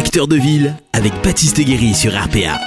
Acteur de ville avec Baptiste Guéry sur RPA.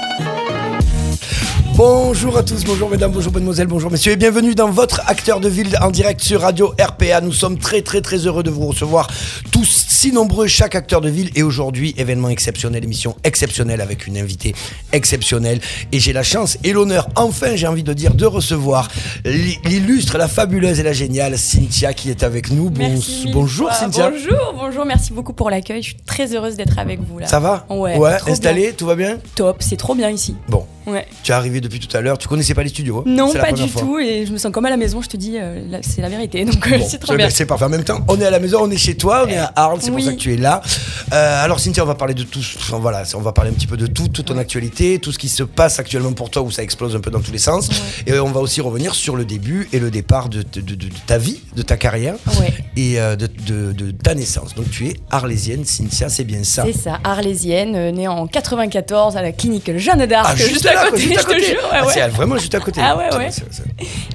Bonjour à tous, bonjour mesdames, bonjour mademoiselles, bonjour messieurs et bienvenue dans votre acteur de ville en direct sur Radio RPA. Nous sommes très très très heureux de vous recevoir tous si nombreux, chaque acteur de ville et aujourd'hui événement exceptionnel, émission exceptionnelle avec une invitée exceptionnelle et j'ai la chance et l'honneur, enfin j'ai envie de dire, de recevoir l'illustre, la fabuleuse et la géniale Cynthia qui est avec nous. Merci bonjour fois. Cynthia. Bonjour, bonjour, merci beaucoup pour l'accueil, je suis très heureuse d'être avec vous là. Ça va? Ouais. Ouais, installé, bien. tout va bien? Top, c'est trop bien ici. Bon, Ouais. tu es arrivé depuis tout à l'heure, tu connaissais pas les studios hein Non, pas du fois. tout et je me sens comme à la maison, je te dis, euh, c'est la vérité, donc Bon, c'est trop bien. C'est parfait. En même temps, on est à la maison, on est chez toi, on est à Arles, c'est Oui. pour ça que tu es là. Euh, alors Cynthia, on va parler de tout. enfin, Voilà, on va parler un petit peu de tout, toute ton actualité, tout ce qui se passe actuellement pour toi, où ça explose un peu dans tous les sens. Et on va aussi revenir sur le début et le départ de, de- de- de ta vie, de ta carrière et euh, de, ta naissance. Donc tu es arlésienne, Cynthia, c'est bien ça. C'est ça, arlésienne, née en 94 à la clinique Jeanne d'Arc, Ah, juste, à côté, juste à je te côté. jure. Ah, ouais. C'est vraiment juste à côté. Ah ouais, ouais.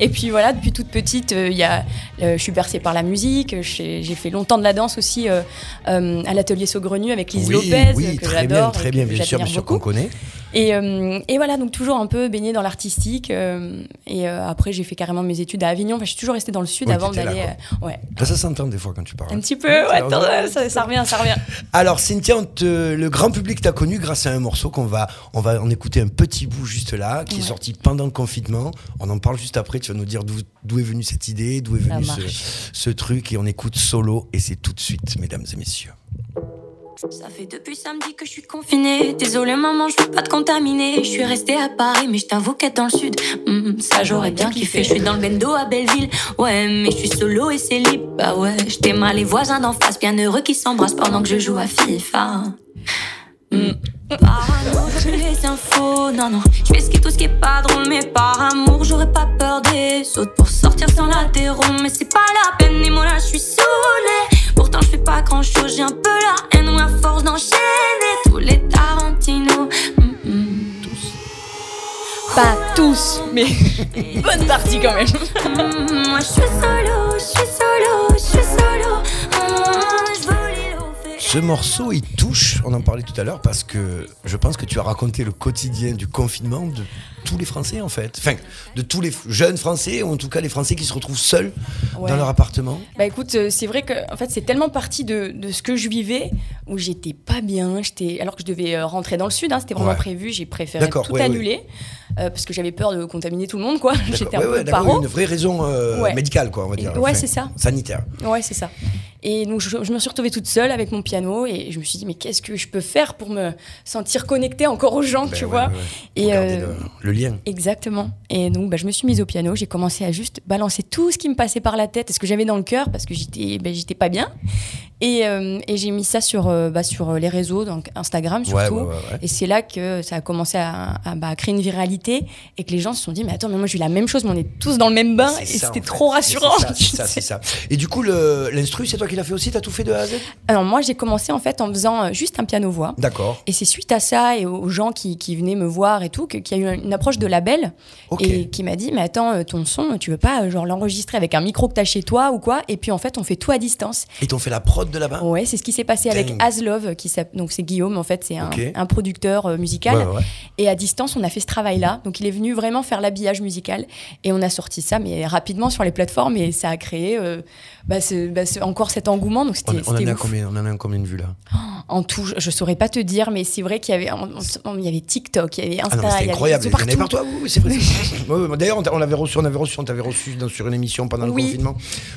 Et puis voilà, depuis toute petite, euh, il y a, euh, je suis bercée par la musique. J'ai fait longtemps de la danse aussi euh, à l'atelier Saugrenu avec Lise Oui, Lopez, oui, que très bien, très bien, bien sûr, bien sûr qu'on connaît. Et, euh, et voilà, donc toujours un peu baignée dans l'artistique. euh, et euh, après, j'ai fait carrément mes études à Avignon. Enfin, je suis toujours restée dans le sud Oui, avant d'aller. ouais, Bah, ça s'entend des fois quand tu parles. un petit peu. Ouais, attends, ça, ça revient, ça revient. Alors Cynthia, te- le grand public t'a connu grâce à un morceau qu'on va, on va en écouter un petit bout juste là, qui est sorti pendant le confinement. On en parle juste après. Tu vas nous dire d'où est venue cette idée, d'où est venu ce truc, et on écoute solo. Et c'est tout de suite, mesdames et messieurs. Ça fait depuis samedi que je suis confinée. Désolée maman, je veux pas te contaminer. Je suis restée à Paris, mais je t'avoue qu'être dans le sud, hmm, ça j'aurais bien kiffé. Je suis dans le bendo à Belleville, ouais, mais je suis solo et c'est libre. Bah ouais, j'étais mal les voisins d'en face, bien heureux qui s'embrassent pendant que je joue à FIFA. Hmm. Par amour, je les infos, non, non. Je fais ce qui tout ce qui est pas drôle, mais par amour, j'aurais pas peur des autres pour sortir sans l'apéro. Mais c'est pas la peine, et moi là, je suis saoulée. Pourtant, je fais pas grand chose, j'ai un peu la haine ou la force d'enchaîner tous les Tarantino. Mm, mm. Pas tous, mais bonne partie quand même. Mm, Moi, je suis solo, je suis solo, je suis solo. Ce morceau, il touche. On en parlait tout à l'heure parce que je pense que tu as raconté le quotidien du confinement de tous les Français en fait. Enfin, de tous les jeunes Français ou en tout cas les Français qui se retrouvent seuls Ouais. dans leur appartement. Bah écoute, euh, c'est vrai que en fait c'est tellement parti de, de ce que je vivais où j'étais pas bien, j'étais alors que je devais euh, rentrer dans le sud, hein, c'était vraiment Ouais. prévu, j'ai préféré tout ouais, annuler euh, parce que j'avais peur de contaminer tout le monde quoi. J'étais un peu paro. une vraie raison euh, médicale quoi, on va Et- dire. ouais, c'est ça. Sanitaire. Ouais, c'est ça. Et donc je, je me suis retrouvée toute seule avec mon piano et je me suis dit mais qu'est-ce que je peux faire pour me sentir connectée encore aux gens, Ben tu vois? Et le, le lien. Exactement. Et donc, bah, je me suis mise au piano. J'ai commencé à juste balancer tout ce qui me passait par la tête et ce que j'avais dans le cœur parce que j'étais, j'étais pas bien. Et, euh, et j'ai mis ça sur, euh, bah, sur les réseaux, donc Instagram surtout. ouais, ouais, ouais. Et c'est là que ça a commencé à, à, bah, à créer une viralité et que les gens se sont dit mais attends mais moi j'ai eu la même chose mais on est tous dans le même bain et c'était fait. trop rassurant. C'est ça, c'est ça, c'est ça. Et du coup, l'instru, c'est toi qui l'as fait aussi? T'as tout fait de A à Z? Alors moi j'ai commencé en fait en faisant euh, juste un piano voix. D'accord. Et c'est suite à ça et aux gens qui, qui venaient me voir et tout qu'il y a eu une approche de label Ok. et qui m'a dit mais attends euh, ton son tu veux pas euh, genre l'enregistrer avec un micro que t'as chez toi ou quoi? Et puis en fait on fait tout à distance Et t'ont fait la prod de là-bas? Ouais c'est ce qui s'est passé avec Dingue. Aslov qui donc c'est Guillaume en fait c'est un, un producteur euh, musical Ouais, ouais, ouais. et à distance on a fait ce travail là donc il est venu vraiment faire l'habillage musical et on a sorti ça mais rapidement sur les plateformes et ça a créé euh, bah, ce- bah, ce- encore cet engouement donc On, c'était on en a ouf. combien On en a combien de vues là? En tout, je, je saurais pas te dire, mais c'est vrai qu'il y avait, en- en- il y avait TikTok, il y avait Ah Insta, non, mais il y avait incroyable. De Il y en avait partout. partout. Oui, c'est vrai. c'est- Ouais, ouais, D'ailleurs, on l'avait reçu, on avait reçu, on t'avait reçu dans- sur une émission pendant le confinement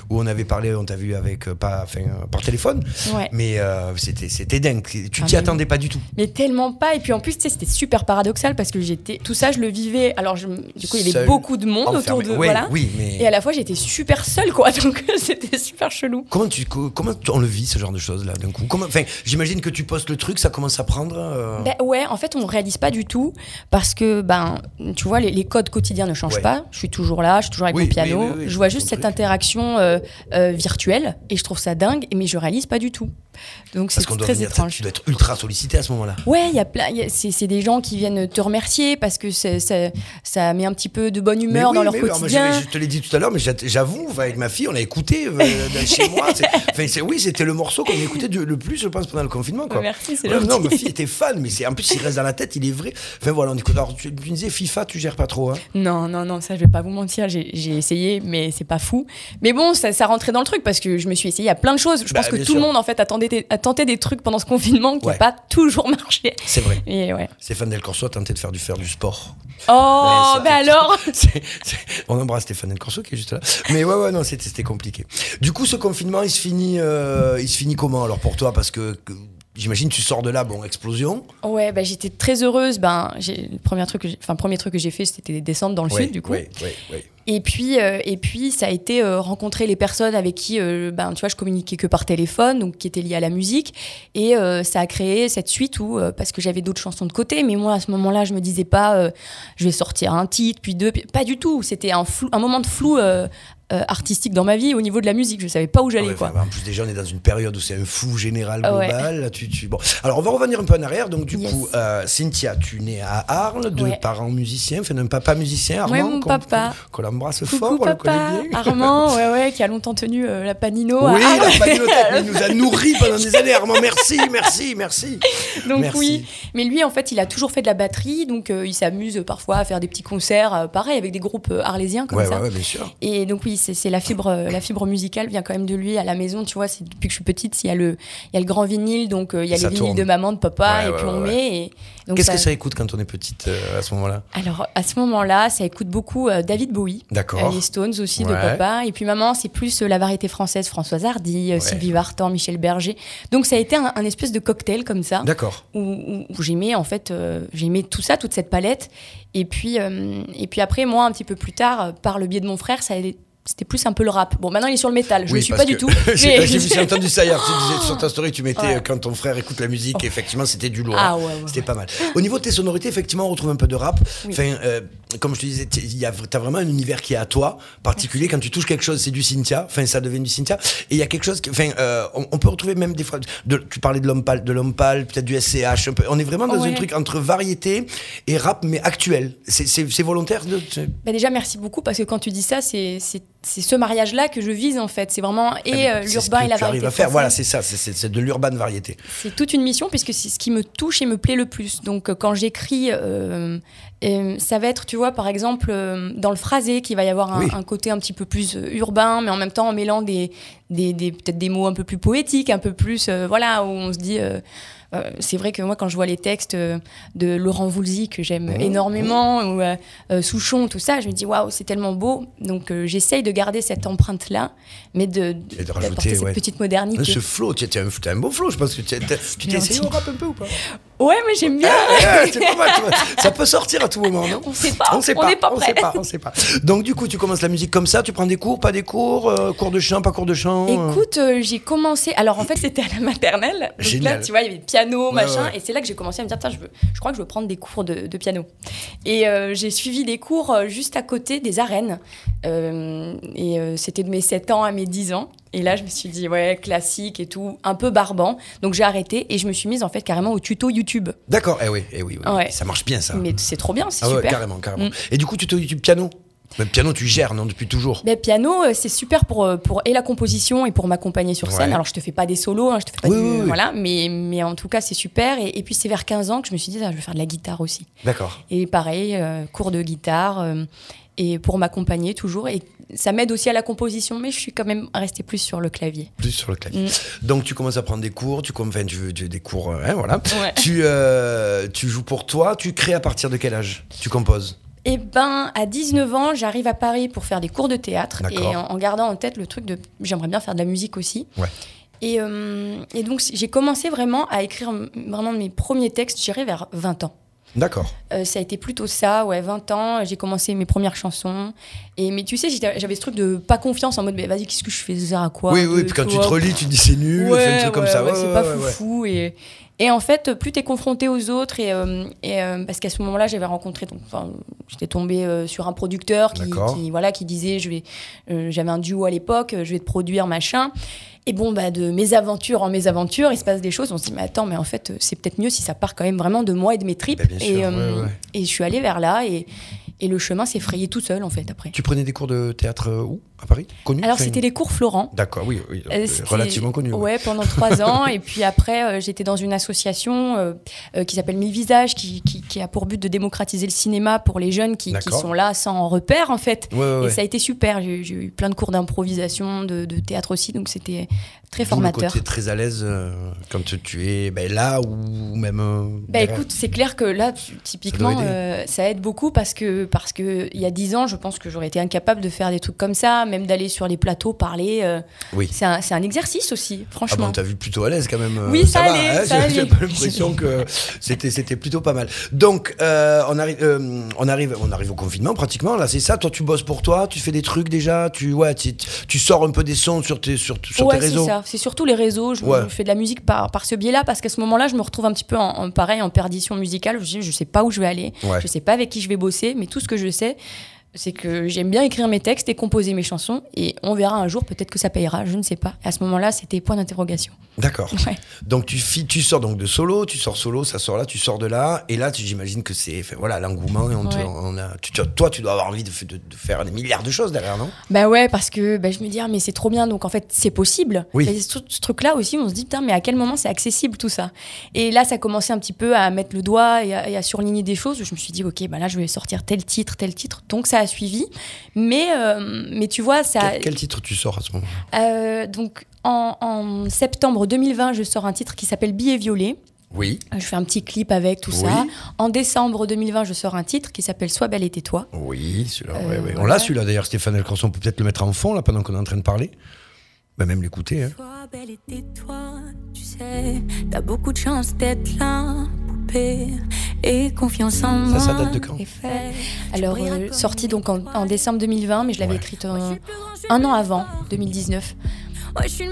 où on avait parlé, on t'a vu avec euh, pas, enfin, euh, par téléphone, Ouais. mais euh, c'était, c'était dingue. Tu Ah, t'y attendais pas du tout. Mais tellement pas. Et puis en plus, tu sais, c'était super paradoxal parce que j'étais, tout ça, je le vivais. Alors, je, du coup, il y avait beaucoup de monde autour de, Ouais, voilà. Oui, mais Et à la fois, j'étais super seule, quoi. Donc, c'était super chelou. comment tu, co- comment on le vit ce genre de choses là d'un coup? Enfin, j'imagine que tu postes le truc, ça commence à prendre. euh, Ben ouais, en fait, on réalise pas du tout parce que, ben, tu vois, les, les codes quotidiens ne changent Ouais. pas. Je suis toujours là, je suis toujours avec Oui, mon piano. oui, oui, oui, je vois juste cette interaction euh, euh, virtuelle et je trouve ça dingue, mais je réalise pas du tout. Donc c'est Parce qu'on doit très venir, étrange. tu dois être ultra sollicité à ce moment-là. Ouais, il y a plein. C'est des gens qui viennent te remercier parce que ça, ça met un petit peu de bonne humeur oui, dans leur mais alors, quotidien. je, je te l'ai dit tout à l'heure, mais j'a- j'avoue, avec ma fille, on a écouté euh, chez moi. enfin, oui, c'était le morceau qu'on écoutait du- le plus, je pense, pendant le confinement. Quoi. Merci, c'est Ouais. Non, ma fille était fan, mais en plus, il reste dans la tête, il est vrai. Enfin voilà, on écoute. Alors, tu, tu disais FIFA, tu gères pas trop. Hein. Non, non, non, ça je vais pas vous mentir, j'ai essayé, mais c'est pas fou. Mais bon, ça, ça rentrait dans le truc parce que je me suis essayé à plein de choses. Je Bah, pense que tout sûr. le monde en fait a tenté, des- a tenté des trucs pendant ce confinement qui Ouais. n'a pas toujours marché. C'est vrai. Et ouais. Stéphane Del Corso a tenté de faire du, faire du sport. Oh, Ouais, bah alors On embrasse Stéphane Del Corso qui est juste là. Mais ouais, ouais, non, c'était c'était compliqué. Du coup, ce confinement, il se finit, euh, il se finit comment alors pour toi? Parce que, que j'imagine, tu sors de là, bon, explosion. Ouais, bah, j'étais très heureuse. Ben, le premier truc que j'ai enfin, premier truc que j'ai fait, c'était descendre dans le Ouais, sud, du coup. ouais, ouais. Et puis, euh, et puis, ça a été euh, rencontrer les personnes avec qui, euh, ben, tu vois, je communiquais que par téléphone, donc qui étaient liées à la musique. Et ça a créé cette suite où, parce que j'avais d'autres chansons de côté, mais moi, à ce moment-là, je me disais pas, je vais sortir un titre, puis deux, puis- pas du tout. C'était un, flou- un moment de flou euh, artistique dans ma vie au niveau de la musique. Je savais pas où j'allais, Ouais, quoi. enfin, en plus, déjà, on est dans une période où c'est un fou général Ah ouais. global. Là, tu, tu- Bon. Alors, on va revenir un peu en arrière. Donc, du Yes. coup, euh, Cynthia, tu nais à Arles, de Ouais. parents musiciens, enfin, d'un papa musicien, Armand. Mon papa. Qu'on l'embrasse fort, on le papa, connaît bien. Armand, ouais, ouais, qui a longtemps tenu euh, la Panino. à Oui, Arles. la pagnothèque, il nous a nourris pendant des années, Armand. Merci, merci, merci. Donc Merci. oui, mais lui en fait il a toujours fait de la batterie, donc il s'amuse parfois à faire des petits concerts, pareil avec des groupes arlésiens comme ça. ouais, ouais, bien sûr. Et donc oui, c'est la fibre, la fibre musicale vient quand même de lui à la maison, tu vois. C'est depuis que je suis petite, il y a le, il y a le grand vinyle, donc euh, il y a Ça les vinyles tourne. de maman, de papa, Ouais, et ouais, puis on met. Qu'est-ce que ça écoute quand on est petite euh, à ce moment-là? Alors à ce moment-là, ça écoute beaucoup euh, David Bowie. D'accord. les Stones aussi de papa et puis maman c'est plus la variété française Françoise Hardy. Sylvie Vartan, Michel Berger donc ça a été un, un espèce de cocktail comme ça D'accord. où, où- où j'aimais en fait j'aimais tout ça toute cette palette et puis et puis après moi un petit peu plus tard par le biais de mon frère ça a- c'était plus un peu le rap bon maintenant il est sur le métal je Oui, le suis pas du tout j'ai mais- entendu ça hier. Tu disais sur ta story, tu mettais Ouais. euh, quand ton frère écoute la musique. Effectivement, c'était du lourd. Ah hein. ouais, ouais, C'était pas mal. Au niveau de tes sonorités, effectivement, on retrouve un peu de rap. Oui. Enfin, euh, comme je te disais, tu as vraiment un univers qui est à toi, particulier. Quand tu touches quelque chose, c'est du Cynthia. Enfin, ça devient du Cynthia. Et il y a quelque chose. Enfin, euh, on, on peut retrouver même des fois. De, tu parlais de l'homme pâle, de l'homme pâle, peut-être du SCH. un peu. On est vraiment dans un truc entre variété et rap, mais actuel. C'est- volontaire de. Bah déjà merci beaucoup parce que quand tu dis ça c'est c'est ce mariage là que je vise en fait c'est vraiment et Eh euh, l'urbain et la tu variété à faire. Voilà, c'est ça. c'est- de l'urban variété. C'est toute une mission puisque c'est ce qui me touche et me plaît le plus. Donc euh, quand j'écris, euh, euh, ça va être, tu vois, par exemple, dans le phrasé, qu'il va y avoir un, Oui. un côté un petit peu plus urbain, mais en même temps en mêlant des, des, des- peut-être des mots un peu plus poétiques, un peu plus, euh, voilà, où on se dit... euh, c'est vrai que moi, quand je vois les textes euh, de Laurent Voulzy, que j'aime Mmh. énormément, ou euh, euh, Souchon, tout ça, je me dis waouh, c'est tellement beau. Donc, euh, j'essaye de garder cette empreinte-là, mais de, de, rajouter, cette ouais. petite modernité. Ce flow, tu as un, beau flow, je pense que tu t'as- tu t'es essayé au rap un peu ou pas? Ouais, mais j'aime bien. C'est pas mal, ça peut sortir à tout moment, non On sait pas, On sait on pas, n'est pas on prêt. sait pas, on sait pas. Donc du coup, tu commences la musique comme ça, tu prends des cours, pas des cours, euh, cours de chant, pas cours de chant. euh. Écoute, euh, j'ai commencé. Alors en fait, c'était à la maternelle. Donc Génial. là, tu vois, il y avait piano, machin. ouais. Et c'est là que j'ai commencé à me dire, tiens, je, veux, je crois que je veux prendre des cours de, de piano. Et j'ai suivi des cours juste à côté des arènes. Et c'était de mes 7 ans à mes 10 ans. Et là, je me suis dit, ouais, classique et tout, un peu barbant. Donc j'ai arrêté et je me suis mise en fait carrément au tuto YouTube. D'accord, eh oui, eh oui, oui. Ouais. ça marche bien ça. Mais c'est trop bien, c'est ah ouais, super. carrément, carrément. Mm. Et du coup, tu te du piano? Le piano, tu gères, non, depuis toujours? Ben, piano, euh, c'est super pour, euh, pour et la composition et pour m'accompagner sur scène. Ouais. Alors, je te fais pas des solos, hein, je te fais pas Oui, du- oui. Voilà, mais, mais en tout cas, c'est super. Et, et puis, c'est vers 15 ans que je me suis dit, ah, je vais faire de la guitare aussi. D'accord. Et pareil, euh, cours de guitare, euh, et pour m'accompagner toujours. Et ça m'aide aussi à la composition, mais je suis quand même restée plus sur le clavier. Plus sur le clavier. Mm. Donc tu commences à prendre des cours, tu, enfin, tu, des cours, euh, hein, voilà. Ouais. Tu, euh, tu joues pour toi, tu crées à partir de quel âge? Tu composes? Et ben, à 19 ans, j'arrive à Paris pour faire des cours de théâtre. Et en, en gardant en tête le truc de j'aimerais bien faire de la musique aussi. Ouais. Et, euh, et donc, j'ai commencé vraiment à écrire vraiment mes premiers textes, j'irais vers 20 ans. D'accord. Euh, ça a été plutôt ça, ouais, 20 ans, j'ai commencé mes premières chansons. Et, mais tu sais, j'avais ce truc de pas confiance en mode, mais vas-y, qu'est-ce que je fais, ça à quoi oui, oui, puis quand tu te relis, tu dis c'est nul, Ouais, fais un truc comme ça. ouais, c'est pas foufou. Et, et en fait, plus t'es confronté aux autres, et, euh, et, euh, parce qu'à ce moment-là, j'avais rencontré, donc, enfin, j'étais tombée euh, sur un producteur qui, qui, voilà, qui disait, je vais, j'avais un duo à l'époque, je vais te produire, machin. Et bon, bah, de mes aventures en mes aventures, il se passe des choses. On se dit, mais attends, mais en fait, c'est peut-être mieux si ça part quand même vraiment de moi et de mes tripes. Bah, sûr, et, euh, ouais, ouais. et je suis allée vers là et, et le chemin s'est frayé tout seul, en fait, après. Tu prenais des cours de théâtre euh, où? À Paris? Connu? Alors, c'était les cours Florent. D'accord, oui, oui. Euh, euh, relativement connu. ouais. Ouais, pendant trois ans. Et puis après, euh, j'étais dans une association euh, qui s'appelle Mille Visages, qui, qui- qui a pour but de démocratiser le cinéma pour les jeunes qui, sont là sans repère, en fait. Ouais, ouais, Et ça a été super. J'ai eu plein de cours d'improvisation, de, de théâtre aussi. Donc c'était très formateur. Le côté très à l'aise quand tu- tu es ben, là ou même. Bah derrière. écoute, c'est clair que là, tu- typiquement, ça aide beaucoup parce que parce que il y a dix ans, je pense que j'aurais été incapable de faire des trucs comme ça, même d'aller sur les plateaux parler. euh, Oui. c'est un, c'est un exercice aussi, Ah franchement. bon, t'as vu plutôt à l'aise quand même. euh, Oui, ça va, allait, hein, ça J'ai pas l'impression que c'était c'était plutôt pas mal. Donc euh, on arrive euh, on arrive on arrive au confinement pratiquement là c'est ça. Toi tu bosses pour toi, tu fais des trucs déjà, tu ouais tu, tu sors un peu des sons sur tes sur, sur ouais, tes c'est réseaux. ça. C'est surtout les réseaux. Je, Ouais. je fais de la musique par, par ce biais-là parce qu'à ce moment-là, je me retrouve un petit peu en, en- pareil en perdition musicale. Je, je sais pas où je vais aller. Ouais. Je sais pas avec qui je vais bosser. Mais tout ce que je sais, c'est que j'aime bien écrire mes textes et composer mes chansons. Et on verra un jour, peut-être que ça payera. Je ne sais pas. Et à ce moment-là, c'était point d'interrogation. D'accord. Ouais. Donc tu tu sors donc de solo, tu sors solo, ça sort là, tu sors de là et là j'imagine que c'est voilà l'engouement et on te- on a tu- toi tu dois avoir envie de, f- de- de faire des milliards de choses derrière non? Bah ouais, parce que bah, je me dis, ah, mais c'est trop bien, donc en fait, c'est possible. Oui. Et ce, ce truc-là aussi, on se dit, putain, mais à quel moment c'est accessible tout ça? Et là, ça commençait un petit peu à mettre le doigt et à, et à surligner des choses. Je me suis dit, ok, bah là, je vais sortir tel titre, tel titre. Donc ça a suivi. Mais, euh, mais tu vois, ça. quel, quel titre tu sors à ce moment euh, donc en, en septembre 2020, je sors un titre qui s'appelle Billet violet. Oui. Je fais un petit clip avec tout Oui. ça. En décembre 2020, je sors un titre qui s'appelle Sois belle et tais-toi. Oui, celui-là. Euh, ouais, ouais. On l'a celui-là d'ailleurs, Stéphane Elcranson. On peut peut-être le mettre en fond là pendant qu'on est en train de parler. Bah, même l'écouter. Hein. Sois belle et tais-toi, tu sais, t'as beaucoup de chance d'être là, et confiance en moi. Ça, ça date de quand. Alors, euh, sortie donc en, en décembre 2020, mais je l'avais Ouais. écrite un, un an avant, 2019.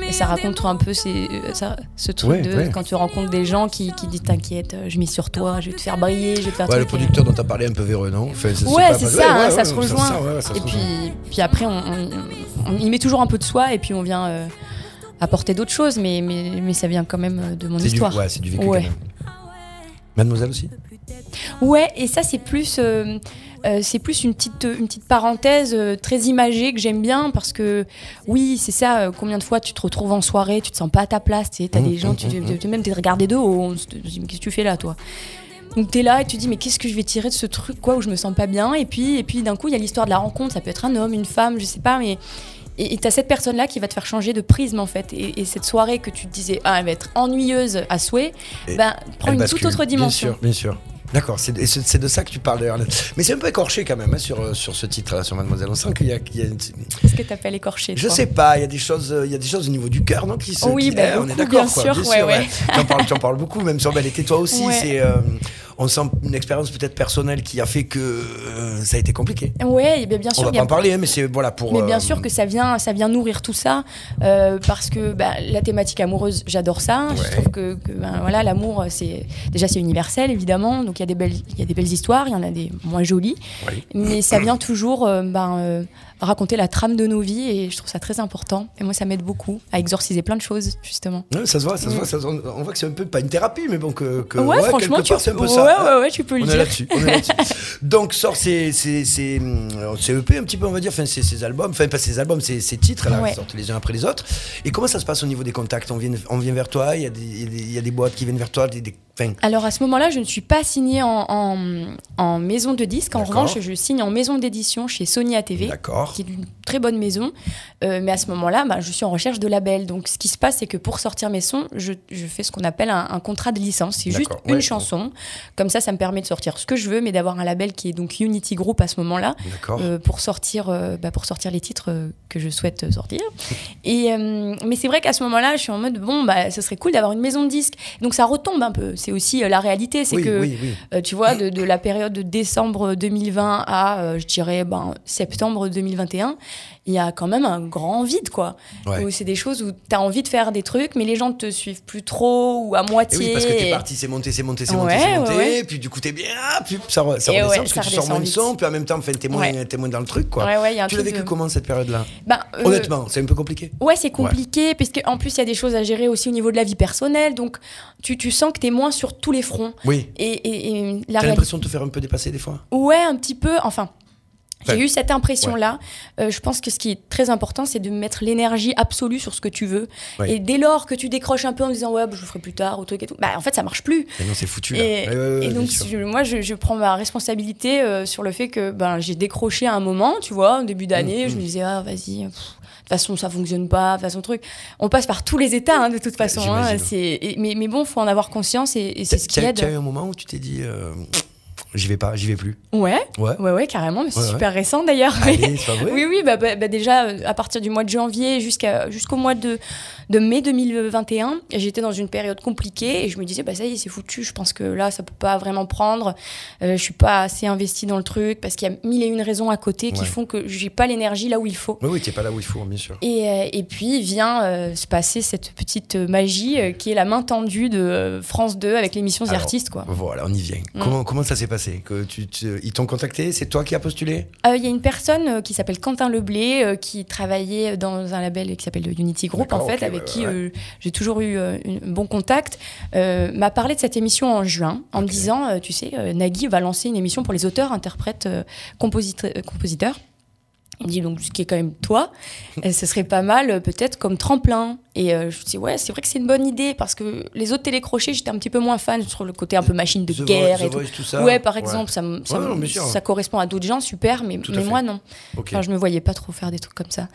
Et ça raconte un peu ces, euh, ça- ce truc Ouais, de ouais. quand tu rencontres des gens qui, qui disent T'inquiète, je mise sur toi, je vais te faire briller, je vais te faire Ouais, le producteur dont tu as parlé un peu véreux, non? Enfin, c'est- Ouais, c'est ça, ça se rejoint. ça, ouais, ça se Et rejoint. puis, puis après, on, on- on y met toujours un peu de soi et puis on vient euh, apporter d'autres choses, mais, mais, mais ça vient quand même euh, de mon du, histoire. ouais, c'est du vécu Ouais. quand même. Mademoiselle aussi Ouais, et ça c'est plus, euh, euh, c'est plus une petite, une petite parenthèse euh, très imagée que j'aime bien parce que oui, c'est ça. combien de fois tu te retrouves en soirée, tu te sens pas à ta place, tu t'as Mmh, des gens, mmh, tu, mmh, tu- même t'es regardé de haut, on se dit mais qu'est-ce que tu fais là, toi? Donc t'es là et tu dis mais qu'est-ce que je vais tirer de ce truc quoi où je me sens pas bien? Et puis et puis d'un coup il y a l'histoire de la rencontre ça peut être un homme une femme je sais pas mais et et t'as cette personne là qui va te faire changer de prisme en fait et, et cette soirée que tu te disais ah elle va être ennuyeuse à souhait Et ben prend une bascule. toute autre dimension Bien sûr, bien sûr. D'accord, c'est et de ça que tu parles d'ailleurs. Mais c'est un peu écorché quand même hein, sur, euh, sur ce titre-là, sur Mademoiselle. On sent qu'il y a. une- qu'est-ce que t'appelles écorché Je toi sais pas, il y a des choses, euh, il y a des choses au niveau du cœur, non qui se, Oui, qui- bah, eh, on est d'accord, bien sûr, ouais, ouais. Tu en parles, tu en parles beaucoup, même sur Belle était toi aussi. C'est, euh, on sent une expérience peut-être personnelle qui a fait que euh, ça a été compliqué. ouais et bien, bien On sûr va pas en parler, hein, mais c'est voilà pour. Mais bien euh, sûr que ça vient, ça vient nourrir tout ça, euh, parce que bah, la thématique amoureuse, j'adore ça. Ouais. Je trouve que, que, ben, voilà, l'amour, c'est déjà c'est universel évidemment, donc il y a des belles, il y a des belles histoires, il y en a des moins jolies, Oui. mais ça vient toujours ben, raconter la trame de nos vies et je trouve ça très important. Et moi, ça m'aide beaucoup à exorciser plein de choses justement. Ouais, ça se voit, ça se voit, ça se voit. On voit que c'est un peu pas une thérapie, mais bon que. que ouais, franchement, tu, part, un peu ça. hein. tu peux le On est dire. là-dessus. on est là-dessus. Donc sort ces, ces, ces, hum, ces EP un petit peu, on va dire, enfin ces, albums, enfin pas ces albums, ces, ces titres là, sortent les uns après les autres. Et comment ça se passe au niveau des contacts? On vient, on vient vers toi, il y, a des, il y a des- il y a des boîtes qui viennent vers toi, des, des- enfin, Alors à ce moment-là, je ne suis pas signée en, en, en maison de disque. En revanche, je signe en maison d'édition chez Sony ATV. D'accord. qui est une très bonne maison. Euh, mais à ce moment-là, bah, je suis en recherche de label. Donc, ce qui se passe, c'est que pour sortir mes sons, je, je fais ce qu'on appelle un, un contrat de licence. C'est juste une ouais. chanson. Comme ça, ça me permet de sortir ce que je veux, mais d'avoir un label qui est donc Unity Group à ce moment-là, euh, pour, sortir, euh, bah, pour sortir les titres que je souhaite sortir. Et, mais c'est vrai qu'à ce moment-là, je suis en mode, bon, bah, ce serait cool d'avoir une maison de disques. Donc, ça retombe un peu. C'est aussi la réalité. C'est Oui, que, oui, oui. tu vois, de, de la période de décembre 2020 à, je dirais, ben, septembre 2021, il y a quand même un grand vide, quoi. Ouais. Où c'est des choses où tu as envie de faire des trucs, mais les gens te suivent plus trop ou à Et moitié. oui, parce que t'es et- parti, c'est monté, c'est monté, c'est Ouais, monté, c'est monté, ouais. puis du coup t'es bien, ah, puis ça, re- ça redescend parce que tu sors moins de son, puis en même temps, enfin, t'es moins, t'es moins dans le truc, quoi. Ouais, ouais, il y a un tu l'as vécu de- comment cette période-là? Ben, euh, Honnêtement, c'est un peu compliqué. Ouais, c'est compliqué, parce qu'en plus, il y a des choses à gérer aussi au niveau de la vie personnelle. Donc, tu, tu sens que tu es moins sur tous les fronts. Oui. Et, et- et la T'as l'impression de te faire un peu dépasser des fois? Ouais, un petit peu. Enfin. J'ai eu cette impression-là. Euh, je pense que ce qui est très important, c'est de mettre l'énergie absolue sur ce que tu veux. Ouais. Et dès lors que tu décroches un peu en disant ouais, bah, je le ferai plus tard ou truc et tout, bah en fait ça marche plus. Et non, c'est foutu là. Et, Ouais, donc, je- moi, je, je prends ma responsabilité euh, sur le fait que ben, j'ai décroché à un moment, tu vois, au début d'année, Mm, je mm. me disais, ah, vas-y, de toute façon, ça fonctionne pas, de toute façon, truc. On passe par tous les états, hein, de toute façon. hein, c'est- mais, mais bon, faut en avoir conscience et, et c'est ce qui aide. T'as eu un moment où tu t'es dit, euh, j'y vais pas, j'y vais plus. Ouais, Ouais. ouais, ouais, carrément, mais c'est Ouais, ouais. super récent d'ailleurs. Vrai Oui, oui, bah, bah, bah, déjà, euh, à partir du mois de janvier jusqu'à, jusqu'au mois de, de mai 2021, j'étais dans une période compliquée et je me disais, bah, ça y est, c'est foutu, je pense que là, ça peut pas vraiment prendre. Euh, je suis pas assez investie dans le truc parce qu'il y a mille et une raisons à côté qui font que j'ai pas l'énergie là où il faut. Oui, oui, t'es pas là où il faut, bien sûr. Et, euh, et puis vient euh, se passer cette petite magie euh, qui est la main tendue de France 2 avec l'émission The Artist. quoi. Voilà, on y vient. Mm. Comment, comment ça s'est passé? Que tu, tu- Ils t'ont contacté? C'est toi qui as postulé? Il y a une personne qui s'appelle Quentin Leblé qui travaillait dans un label qui s'appelle Unity Group en fait, avec ouais, qui ouais. euh, j'ai toujours eu euh, un bon contact, euh, m'a parlé de cette émission en juin en me disant, tu sais, Nagui va lancer une émission pour les auteurs, interprètes, compositeurs. Il me dit donc ce qui est quand même toi, euh, ce serait pas mal euh, peut-être comme tremplin. Et euh, je me dis ouais c'est vrai que c'est une bonne idée parce que les autres télécrochés j'étais un petit peu moins fan sur le côté un peu machine de The guerre Voice- et The tout. Voice, tout ça Ouais par exemple ça, Ouais, non, correspond à d'autres gens super mais, moi non. Ok. Enfin, je me voyais pas trop faire des trucs comme ça.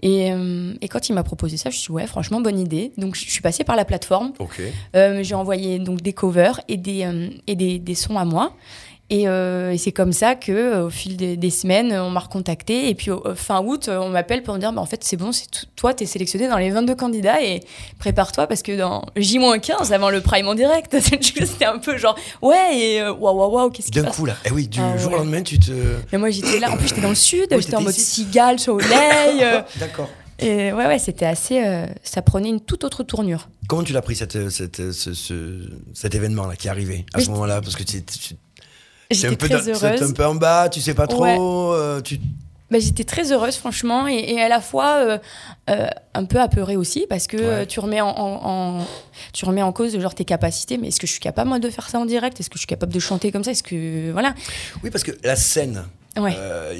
Et, euh, et quand il m'a proposé ça, je me suis dit, ouais, franchement, bonne idée. Donc, je suis passée par la plateforme. Ok. Euh, j'ai envoyé donc des covers et des, et des, des sons à moi. Et, euh, et c'est comme ça que, euh, au fil des, des semaines, on m'a recontacté. Et puis, au- au fin août, euh, on m'appelle pour me dire, bah, en fait, c'est bon, c'est toi, tu es sélectionné dans les 22 candidats et prépare-toi parce que dans J-15, avant le Prime en direct, c'était un peu genre, ouais, et euh, waouh, waouh, waouh, qu'est-ce qui D'un coup là. Eh oui, du Ah, jour au ouais. lendemain, tu te. Mais moi, j'étais là. En plus, j'étais dans le sud, Oui, j'étais en mode cigale, soleil. euh, D'accord. et ouais, ouais, c'était assez. euh, ça prenait une toute autre tournure. Comment tu l'as pris cette, cette, ce, ce- cet événement là qui est arrivé à Oui, ce moment-là? Parce que tu J'étais un peu très dans- heureuse. un peu en bas, tu sais pas trop. Ouais. euh, tu... Bah, j'étais très heureuse, franchement, et, et à la fois euh, euh, un peu apeurée aussi, parce que Ouais. euh, tu, remets en, en- en- tu remets en cause genre, tes capacités. Mais est-ce que je suis capable, moi, de faire ça en direct? Est-ce que je suis capable de chanter comme ça? Est-ce que. Voilà. Oui, parce que la scène. Ouais. euh,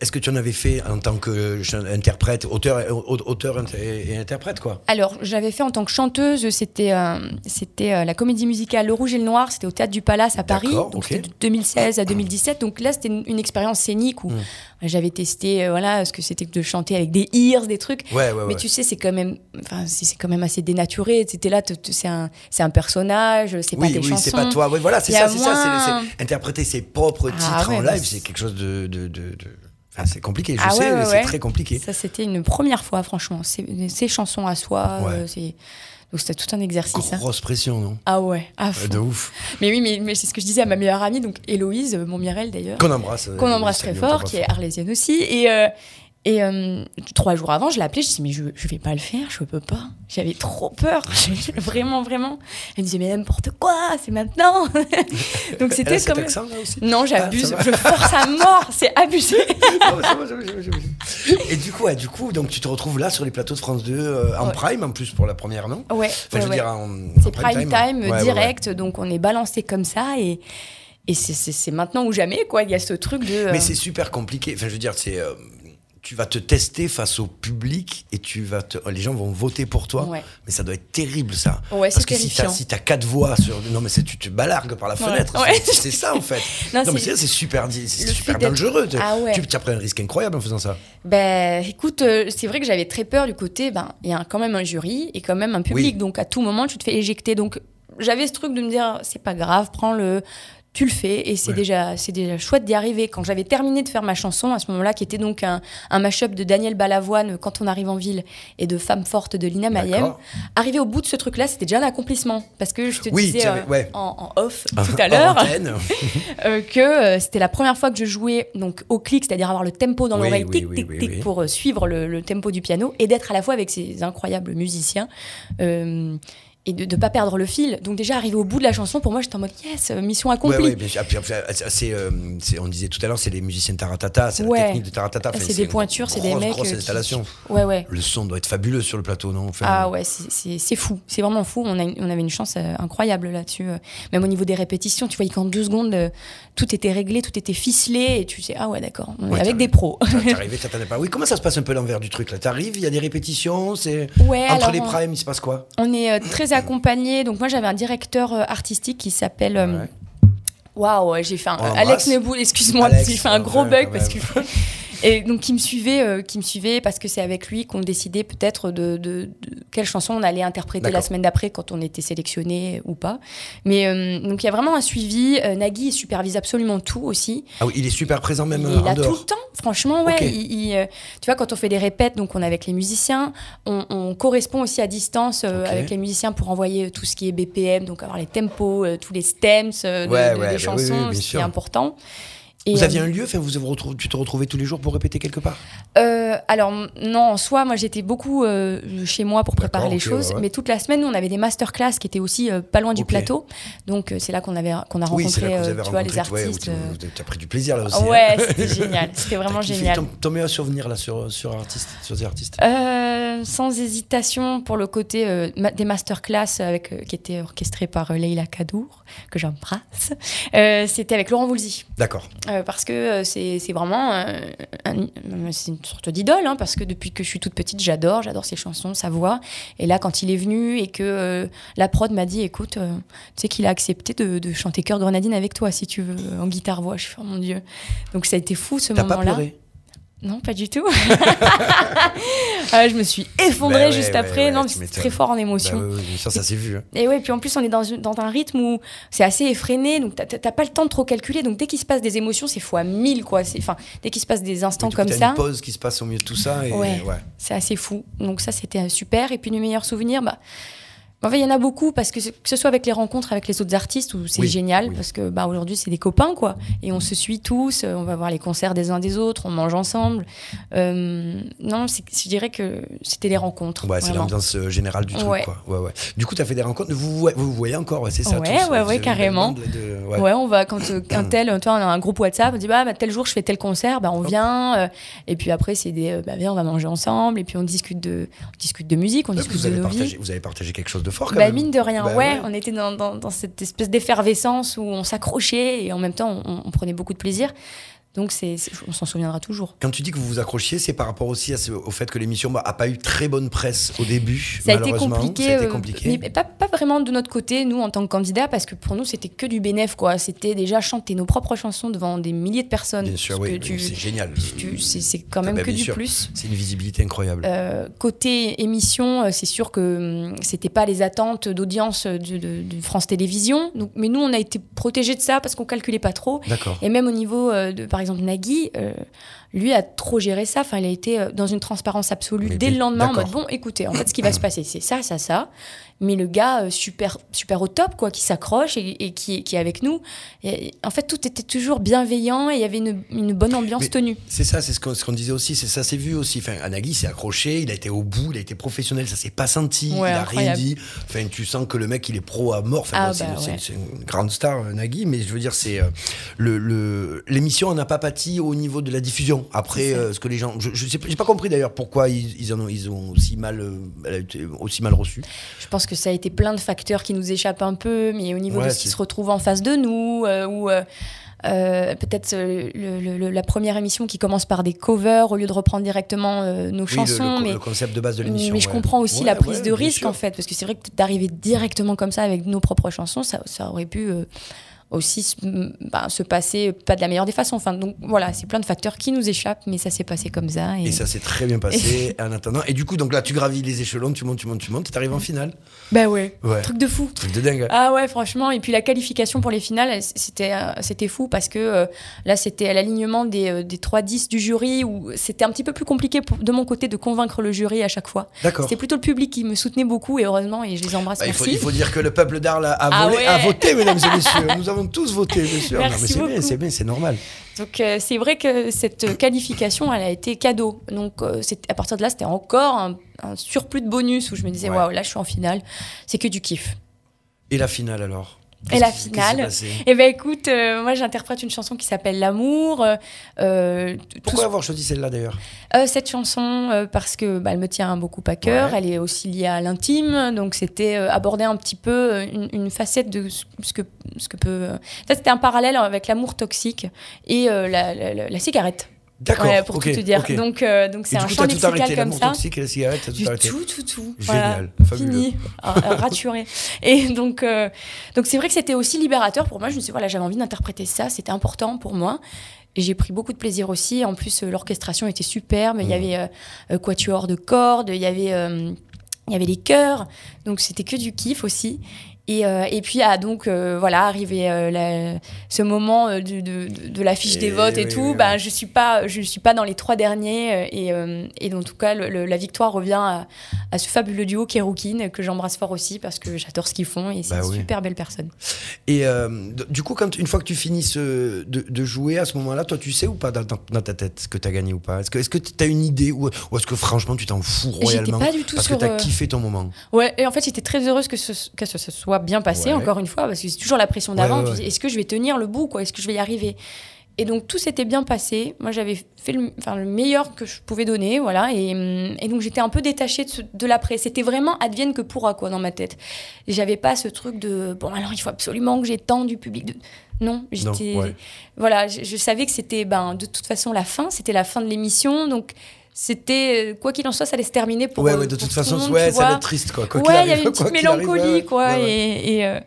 Est-ce que tu en avais fait en tant que interprète, auteur, auteur et, interprète quoi? Alors, j'avais fait en tant que chanteuse, c'était euh, c'était euh, la comédie musicale Le Rouge et le Noir, c'était au Théâtre du Palace à Paris, donc c'était de 2016 à 2017. Donc là, c'était une, une expérience scénique où Mm. j'avais testé voilà, ce que c'était que de chanter avec des ears, des trucs. Ouais, ouais, ouais. Mais tu sais, c'est quand même, c'est quand même assez dénaturé. C'était là, c'est un, c'est un personnage, c'est pas oui, tes oui, chansons. c'est pas toi. Voilà, c'est ça, c'est ça. moins- Interpréter ses propres Ah titres en live, c'est quelque chose de. de, de- de- Enfin, c'est compliqué, je Ah sais, ouais, ouais, c'est ouais. très compliqué. Ça, c'était une première fois, franchement. Ces chansons à soi, euh, c'est donc c'était tout un exercice. hein. Grosse pression, non? Ah ouais, à fond. De ouf. Mais oui, mais, mais c'est ce que je disais à ma meilleure amie, donc Héloïse, euh, mon Mirel d'ailleurs. Qu'on embrasse. euh, qu'on embrasse très fort, qui est arlésienne aussi. Et, euh, et euh, trois jours avant, je l'ai appelée, je dis mais je, je vais pas le faire, je peux pas. J'avais trop peur, vraiment, vraiment. Elle me disait mais n'importe quoi, c'est maintenant. Donc c'était comme... accent là aussi Non, j'abuse, Ah, je force à mort, c'est abusé. Bah, ça va, ça va, ça. Et du coup, ouais, du coup, donc tu te retrouves là sur les plateaux de France 2 euh, en Ouais. prime en plus pour la première, non? Ouais, Enfin, ouais, je veux dire en, c'est en prime time, direct, donc on est balancé comme ça et, et c'est- maintenant ou jamais, quoi. Il y a ce truc de... euh, Mais c'est super compliqué. Enfin, je veux dire, c'est euh, tu vas te tester face au public et tu vas te, les gens vont voter pour toi. Ouais. Mais ça doit être terrible ça. Ouais, Parce que si t'as si quatre voix sur, non mais tu te balargues par la fenêtre. Ouais. C'est- ça en fait. Non, non, mais c'est- super, c'est le dangereux. Ah. Tu, tu as pris un risque incroyable en faisant ça. Ben, écoute, euh, c'est vrai que j'avais très peur du côté, ben, il y a quand même un jury et quand même un public, Oui. donc à tout moment, tu te fais éjecter. Donc, j'avais ce truc de me dire, c'est pas grave, prends-le. Tu le fais et c'est Ouais. déjà c'est déjà chouette d'y arriver. Quand j'avais terminé de faire ma chanson à ce moment-là, qui était donc un, un mash-up de Daniel Balavoine quand on arrive en ville et de Femme forte de Lina Mayem, arriver au bout de ce truc-là, c'était déjà un accomplissement parce que je te Oui, disais euh, ouais. en, en off tout En à l'heure euh, que euh, c'était la première fois que je jouais donc au clic, c'est-à-dire avoir le tempo dans l'oreille, oui, tic oui, tic oui, tic oui. pour suivre le, le tempo du piano et d'être à la fois avec ces incroyables musiciens. Et de ne pas perdre le fil. Donc déjà, arriver au bout de la chanson, pour moi, j'étais en mode, yes, euh, mission Ouais, accomplie. ouais, bien sûr. C'est, euh, on disait tout à l'heure, c'est les musiciens de Taratata, c'est Ouais. la technique de Taratata. Enfin, C'est des pointures, c'est des mecs, Grosse euh, qui- installation. Ouais, ouais. Le son doit être fabuleux sur le plateau, non? Enfin, Ah ouais, c'est- fou, c'est vraiment fou. On, a, on avait une chance incroyable là-dessus. Même au niveau des répétitions, tu voyais qu'en deux secondes, tout était réglé, tout était ficelé, et tu sais, ah ouais, d'accord, on est Ouais, avec des pros. T'es arrivé, t'attendais pas. Oui, comment ça se passe un peu l'envers du truc là? T'arrives, il y a des répétitions, c'est Ouais, entre alors, les primes, il se passe quoi? On est très accompagné. Donc moi j'avais un directeur euh, artistique qui s'appelle. euh, Ouais. Waouh, j'ai fait un. On Alex. Neboul, excuse-moi, j'ai fait un gros bug parce que. Et donc qui me suivait, euh, qui me suivait parce que c'est avec lui qu'on décidait peut-être de, de, de quelle chanson on allait interpréter la semaine d'après quand on était sélectionné ou pas. Mais euh, donc il y a vraiment un suivi. Euh, Nagui il supervise absolument tout aussi. Ah oui, il est super présent même Il euh, est en là tout le temps, franchement, ouais. Il- il, euh, tu vois, quand on fait des répètes, donc on est avec les musiciens, on, on correspond aussi à distance euh, avec les musiciens pour envoyer tout ce qui est BPM, donc avoir les tempos, euh, tous les stems euh, Ouais, de- ouais, des bah chansons, oui, ce qui est important. Et, Vous euh, aviez un lieu, enfin, vous vous retrouvez, tu te retrouvais tous les jours pour répéter quelque part? Euh, alors non, en soi, moi j'étais beaucoup euh, chez moi pour préparer les choses, ouais, ouais. mais toute la semaine, nous, on avait des masterclass qui étaient aussi euh, pas loin du plateau. Donc euh, c'est là qu'on avait qu'on a Oui, rencontré, euh, tu vois, les rencontré, ouais, artistes. tu euh, as pris du plaisir là aussi. hein. Ouais, c'était génial, c'était vraiment génial. Ton, ton meilleur souvenir là sur, sur, artiste, sur des artistes? Euh, sans hésitation pour le côté euh, ma- des masterclass avec, euh, qui étaient orchestrés par euh, Leila Kadour, que j'embrasse. C'était avec Laurent Voulzy. D'accord. Parce que c'est vraiment un- une sorte d'idole, hein, parce que depuis que je suis toute petite, j'adore, j'adore ses chansons, sa voix. Et là, quand il est venu et que la prod m'a dit, écoute, tu sais qu'il a accepté de, de chanter Cœur Grenadine avec toi, si tu veux, en guitare-voix. Je suis, oh mon Dieu. Donc ça a été fou ce T'as pas moment-là. pleuré? Non, pas du tout. Ah, je me suis effondrée Bah ouais, juste ouais, après. ouais, non, c'est très fort en Bah émotion. sûr, ça s'est vu. hein. Et ouais, puis en plus, on est dans, un rythme où c'est assez effréné, donc t'as- pas le temps de trop calculer. Donc dès qu'il se passe des émotions, c'est fois 1000, quoi. Enfin, dès qu'il se passe des instants Du coup, comme t'as ça, une pause qui se passe au milieu de tout ça. Et, Ouais. c'est assez fou. Donc ça, c'était euh, super. Et puis le meilleur souvenir, bah. En fait, il y en a beaucoup parce que que ce soit avec les rencontres avec les autres artistes où c'est Oui, génial oui. parce que bah aujourd'hui c'est des copains quoi et on se suit tous, euh, on va voir les concerts des uns des autres, on mange ensemble. Euh, non, je dirais que c'était les rencontres. Ouais, c'est l'ambiance euh, générale du truc. Ouais. Quoi. Ouais, ouais. Du coup, tu as fait des rencontres. Vous vous, vous voyez encore, ouais, c'est ça Ouais, tous, ouais, ouais, carrément. de- ouais. Ouais. on va quand un tel, toi, on a un groupe WhatsApp, on dit bah, bah, tel jour je fais tel concert, bah on vient, euh, et puis après c'est des, bah viens on va manger ensemble, et puis on discute de, on discute de musique, on discute vous, de avez nos partagé, vies. vous avez partagé quelque chose de fort quand Bah même. mine de rien, Bah ouais, on était dans, dans, dans cette espèce d'effervescence où on s'accrochait et en même temps on, on prenait beaucoup de plaisir. Donc c'est, on s'en souviendra toujours. Quand tu dis que vous vous accrochiez, c'est par rapport aussi à ce- au fait que l'émission bah, a pas eu très bonne presse au début. Ça a été malheureusement. compliqué, Ça a été euh, compliqué. mais pas, pas vraiment de notre côté, nous en tant que candidats, parce que pour nous c'était que du bénéf, quoi. C'était déjà chanter nos propres chansons devant des milliers de personnes. Bien sûr, oui, c'est génial. c'est, quand même Bah, que du sûr. plus. C'est une visibilité incroyable. Euh, côté émission, euh, c'est sûr que hum, c'était pas les attentes d'audience de, de- de France Télévisions. Donc, mais nous, on a été protégés de ça parce qu'on calculait pas trop. D'accord. Et même au niveau de, par exemple, Nagui, euh, lui a trop géré ça. Enfin, il a été euh, dans une transparence absolue Mais dès le lendemain en mode bon, écoutez, en fait, ce qui va se passer, c'est ça, ça, ça. Mais le gars euh, super, super au top, quoi, qui s'accroche et, et qui, est- qui est avec nous. Et, en fait, tout était toujours bienveillant et il y avait une, une bonne ambiance Mais- tenue. C'est ça, c'est ce qu'on ce qu'on disait aussi, c'est ça s'est vu aussi. Enfin, Anagui s'est accroché, il a été au bout, il a été professionnel, ça s'est pas senti, Ouais, il a rien dit. Enfin, tu sens que le mec il est pro à mort. Enfin, Ah c'est bah c'est- ouais. c'est une grande star, Nagui, mais je veux dire, c'est euh, le l'émission n'a pas pâti au niveau de la diffusion. Après, C'est euh, ce que les gens, je, je sais, pas- j'ai pas compris d'ailleurs pourquoi ils, ils en ont, ils ont aussi mal, euh, aussi mal reçue. Je pense que ça a été plein de facteurs qui nous échappent un peu, mais au niveau Ouais, de ce qui se retrouve en face de nous, euh, ou euh, euh, peut-être la première émission qui commence par des covers au lieu de reprendre directement nos Oui, le- chansons. le, mais le concept de base de l'émission. mais je comprends aussi Ouais, la prise de risque sûr. en fait, parce que c'est vrai que d'arriver directement comme ça avec nos propres chansons, ça, ça aurait pu aussi se- bah, se passer pas de la meilleure des façons. Enfin, donc voilà, c'est plein de facteurs qui nous échappent, mais ça s'est passé comme ça. Et, Et ça s'est très bien passé en attendant. Et du coup, donc là, tu gravis les échelons, tu montes, tu montes, tu montes, t'arrives en finale. bah ouais, Ouais. truc de fou. Truc de dingue. Ah ouais, franchement. Et puis la qualification pour les finales, c'était euh, c'était fou parce que euh, là, c'était à l'alignement des, euh, des 3-10 du jury où c'était un petit peu plus compliqué pour- de mon côté de convaincre le jury à chaque fois. D'accord. C'était plutôt le public qui me soutenait beaucoup et heureusement, et je les embrasse. Bah, il, faut, merci. il faut dire que le peuple d'Arles a, a Ah volé- ouais. a voté, mesdames et messieurs. Nous avons tous voté, bien sûr. C'est bien, c'est bien, c'est normal. Donc euh, c'est vrai que cette qualification, elle a été cadeau. Donc euh, c'est- à partir de là, c'était encore un, un surplus de bonus où je me disais, Ouais. waouh, là je suis en finale, c'est que du kiff. Et la finale alors? Et la finale Eh ben écoute, euh, moi j'interprète une chanson qui s'appelle L'amour. euh, euh, Pourquoi avoir choisi celle-là d'ailleurs Euh, cette chanson, parce que bah, elle me tient beaucoup à cœur, Ouais. elle est aussi liée à l'intime, donc c'était aborder un petit peu une, une facette de ce que, ce que peut. Ça, c'était un parallèle avec l'amour toxique et la, la- la- la cigarette, D'accord. Ouais, pour tout te dire. Donc, euh, donc c'est un coup, tout lexical comme ça. toxique et la cigarette, t'as tout arrêté. tout, tout, tout. Génial, Voilà, fini, Ah, ah, raturé. Et donc, euh, donc c'est vrai que c'était aussi libérateur pour moi. Je me suis dit, voilà, j'avais envie d'interpréter ça, c'était important pour moi. Et j'ai pris beaucoup de plaisir aussi. En plus, euh, l'orchestration était superbe. Il y Mm. avait euh, euh, quatuor de cordes, il y avait, euh, il y avait les chœurs. Donc c'était que du kiff aussi. Et, euh, et puis, ah, donc, euh, voilà, arrivé euh, la- ce moment euh, de, de, de- la fiche Et des votes et oui, tout, oui, bah, je suis pas, je suis pas dans les trois derniers. euh, Et, euh, et en tout cas, le- le- la victoire revient à, à ce fabuleux duo qui est Rookin, que j'embrasse fort aussi parce que j'adore ce qu'ils font et c'est Bah une oui. super belle personne. Et euh, du coup, quand, une fois que tu finis ce- de, de jouer à ce moment-là, toi, tu sais ou pas dans, ta tête ce que tu as gagné ou pas? Est-ce que tu as une idée ou, ou est-ce que franchement tu t'en fous royalement? pas du tout Parce sur. que tu as euh, kiffé ton moment. Ouais, et en fait, j'étais très heureuse que ce, que ce, soit bien passé, Ouais. encore une fois, parce que c'est toujours la pression d'avant. Ouais, ouais. Est-ce que je vais tenir le bout, quoi? Est-ce que je vais y arriver? Et donc, tout s'était bien passé. Moi, j'avais fait le, enfin, le meilleur que je pouvais donner, voilà. Et, et donc, j'étais un peu détachée de, de l'après. C'était vraiment advienne que pourra, quoi, dans ma tête. J'avais pas ce truc de, bon, alors, il faut absolument que j'ai tant du public. de- Non, j'étais. ouais. Voilà, je, je savais que c'était, ben, de toute façon, la fin. C'était la fin de l'émission. Donc, c'était, euh, quoi qu'il en soit, ça allait se terminer pour. ouais, euh, ouais, de pour toute façon, monde, ouais, ça vois. être triste, quoi. quoi Ouais, il y avait une petite arrive, mélancolie, ouais, quoi. Ouais, ouais. Et, et, euh,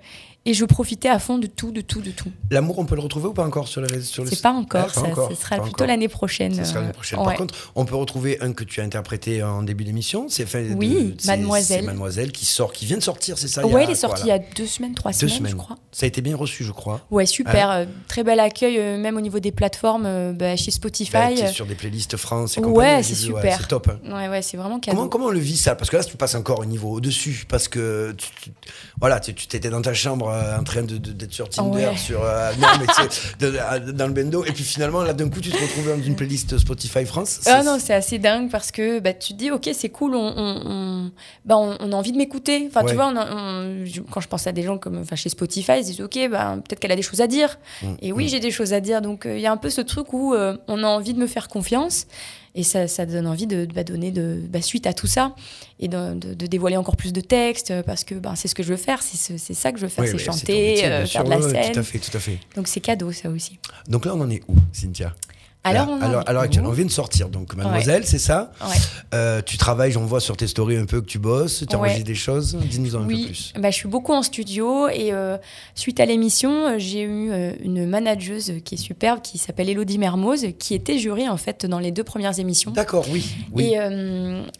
et je profitais à fond de tout, de tout, de tout. L'amour, on peut le retrouver ou pas encore sur les réseaux sur le C'est pas encore, Ouais, pas ça, encore, ce sera pas plutôt l'année prochaine. Ça sera euh, l'année prochaine. ouais. Par contre, on peut retrouver un que tu as interprété en début d'émission. C'est de- Oui, c'est- Mademoiselle. Mademoiselle qui sort, qui vient de sortir, c'est ça a il est sorti quoi, il y a deux semaines, trois deux semaines, semaines. je crois. Ça a été bien reçu, je crois. Ouais, super. euh, très bel accueil, euh, même au niveau des plateformes, euh, bah, chez Spotify. Bah, euh, sur des playlists France et Ouais, c'est super. c'est top. hein. Ouais, ouais, c'est vraiment cadeau. Comment, comment on le vit ça? Parce que là, tu passes encore un niveau au-dessus. Parce que tu, tu- voilà, tu tu t'étais dans ta chambre euh, en train d'être sur Tinder, Ouais. sur, euh, non, mais de- dans le bendo. Et puis finalement, là, d'un coup, tu te retrouves dans une playlist Spotify France. Ah non, c'est assez dingue parce que bah, tu te dis, ok, c'est cool, on, on, on- bah, on, a envie de m'écouter. Enfin, Ouais. tu vois, a- quand je pense à des gens comme chez Spotify, ils disent, ok, bah, peut-être qu'elle a des choses à dire. Mm, Et oui, mm. j'ai des choses à dire. Donc, euh, il y a un peu ce truc où euh, on a envie de me faire confiance. Et ça, ça donne envie de, bah, donner de, bah, suite à tout ça et de, dévoiler encore plus de textes euh, parce que bah, c'est ce que je veux faire, c'est ce- ça que je veux faire, Oui, c'est chanter, métier, euh, sûr, faire de la ouais, scène. Tout à fait, tout à fait. Donc c'est cadeau ça aussi. Donc là, on en est où, Cynthia? Alors, on alors, alors actuellement, on vient de sortir, donc Mademoiselle, c'est ça Ouais. Euh, Tu travailles, j'en vois sur tes stories un peu que tu bosses, tu Ouais. enregistres des choses. Dis-nous en un peu plus. bah, je suis beaucoup en studio et euh, suite à l'émission, euh, j'ai eu euh, une manageuse qui est superbe, qui s'appelle Elodie Mermoz, qui était jury en fait dans les deux premières émissions. D'accord, oui. oui.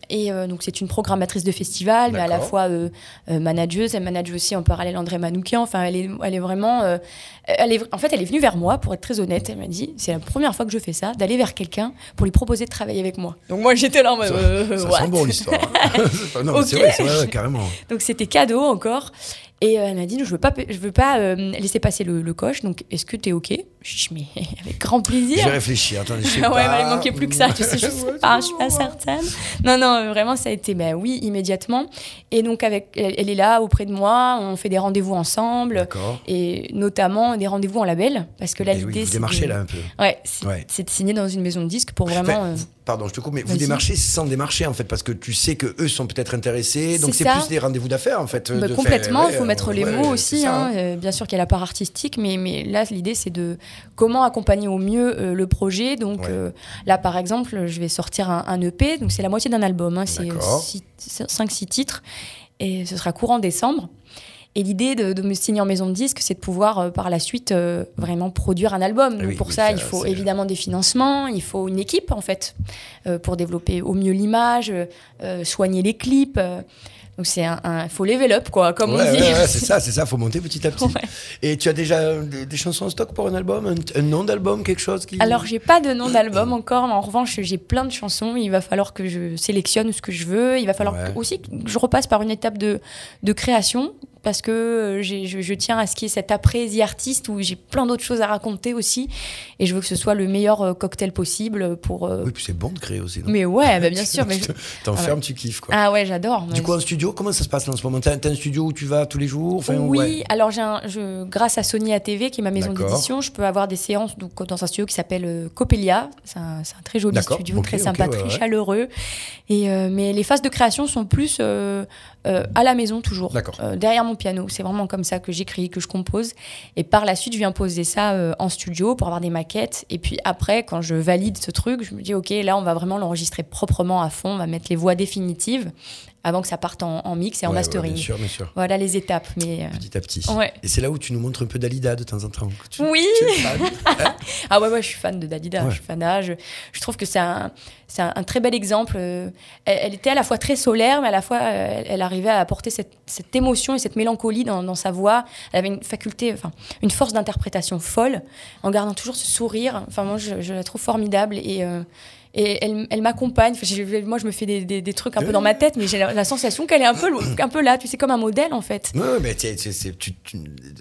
Et, et donc c'est une programmatrice de festival, mais à la fois manageuse, elle manage aussi en parallèle André Manoukian. Enfin, elle est, elle est vraiment, elle est, en fait, elle est venue vers moi pour être très honnête. Elle m'a dit, c'est la première fois que je fais ça, d'aller vers quelqu'un pour lui proposer de travailler avec moi. Donc moi j'étais là en mode, Ça- euh, ça sent bon l'histoire. hein. Non, mais c'est vrai, vrai, carrément. Donc c'était cadeau encore. Et elle m'a dit, je veux pas, je veux pas euh, laisser passer le, le coche. Donc est-ce que t'es ok? Je dis mais avec grand plaisir. J'ai réfléchi, attendez, je sais ouais, pas. il manquait plus que ça, tu sais, je sais pas, je suis pas certaine. Non, non, euh, vraiment, ça a été, ben oui, immédiatement. Et donc, avec, elle, elle est là auprès de moi, on fait des rendez-vous ensemble, et notamment des rendez-vous en label, parce que là, Eh oui, l'idée, vous c'est. de- là un peu. Ouais, c'est Ouais. de signer dans une maison de disques pour vraiment. Enfin, euh, pardon, je te coupe, mais vous démarchez sans démarcher en fait, parce que tu sais que eux sont peut-être intéressés, donc C'est plus des rendez-vous d'affaires en fait. Bah, de complètement, il faut mettre les mots aussi. ça, hein. Euh, bien sûr qu'il y a la part artistique, mais, mais là, l'idée, c'est de comment accompagner au mieux euh, le projet. Donc euh, là, par exemple, je vais sortir un, un EP, donc c'est la moitié d'un album, hein. c'est D'accord. 5-6 titres, et ce sera courant décembre. Et l'idée de, de me signer en maison de disque, c'est de pouvoir euh, par la suite euh, vraiment produire un album. Donc Oui, pour ça, ça, il faut évidemment des financements, il faut une équipe en fait euh, pour développer au mieux l'image, soigner les clips. donc c'est un, un- faut level up quoi, comme Ouais, on dit. ouais, ouais, c'est ça, c'est ça, faut monter petit à petit. Et tu as déjà des, des chansons en stock pour un album, un, un nom d'album, quelque chose qui. Alors, j'ai pas de nom d'album encore, mais en revanche, j'ai plein de chansons. Il va falloir que je sélectionne ce que je veux. Il va falloir aussi que je repasse par une étape de, de création parce que euh, je, je tiens à ce qu'il y ait cet après The Artist où j'ai plein d'autres choses à raconter aussi. Et je veux que ce soit le meilleur euh, cocktail possible pour. euh, Oui, puis c'est bon de créer aussi. non? Mais ouais, bah, bien sûr. Mais je- T'enfermes, tu kiffes quoi. Ah ouais, j'adore. Du coup, en studio, comment ça se passe là, en ce moment? T'as un studio où tu vas tous les jours? Enfin, oui, ouais. alors j'ai je, grâce à Sony ATV, qui est ma maison d'édition, je peux avoir des séances donc, dans un studio qui s'appelle Copelia. C'est un, un très joli studio, très sympa, ouais, très ouais. chaleureux. Et, euh, mais les phases de création sont plus euh, euh, à la maison toujours, euh, derrière mon piano. C'est vraiment comme ça que j'écris, que je compose. Et par la suite, je viens poser ça euh, en studio pour avoir des maquettes. Et puis après, quand je valide ce truc, je me dis, OK, là, on va vraiment l'enregistrer proprement à fond. On va mettre les voix définitives avant que ça parte en, en mix et en Ouais, ouais, mastering. bien sûr, bien sûr. Voilà les étapes. Mais, euh, Petit à petit. Ouais. Et c'est là où tu nous montres un peu Dalida de temps en temps. tu- Oui. tu es fan. Ah ouais, ouais, je suis fan de Dalida. Je suis fan. Je, je trouve que c'est un, un, un très bel exemple. Euh, Elle, elle était à la fois très solaire, mais à la fois, euh, elle, elle arrivait à apporter cette, cette émotion et cette mélancolie dans, dans sa voix. Elle avait une faculté, enfin, une force d'interprétation folle, en gardant toujours ce sourire. Enfin, moi, je, je la trouve formidable et. euh, et elle, elle m'accompagne. Enfin, moi, je me fais des, des- des trucs un peu dans ma tête, mais j'ai la, la sensation qu'elle est un peu, un peu là. Tu sais, comme un modèle, en fait. Ouais, mais tu- tu-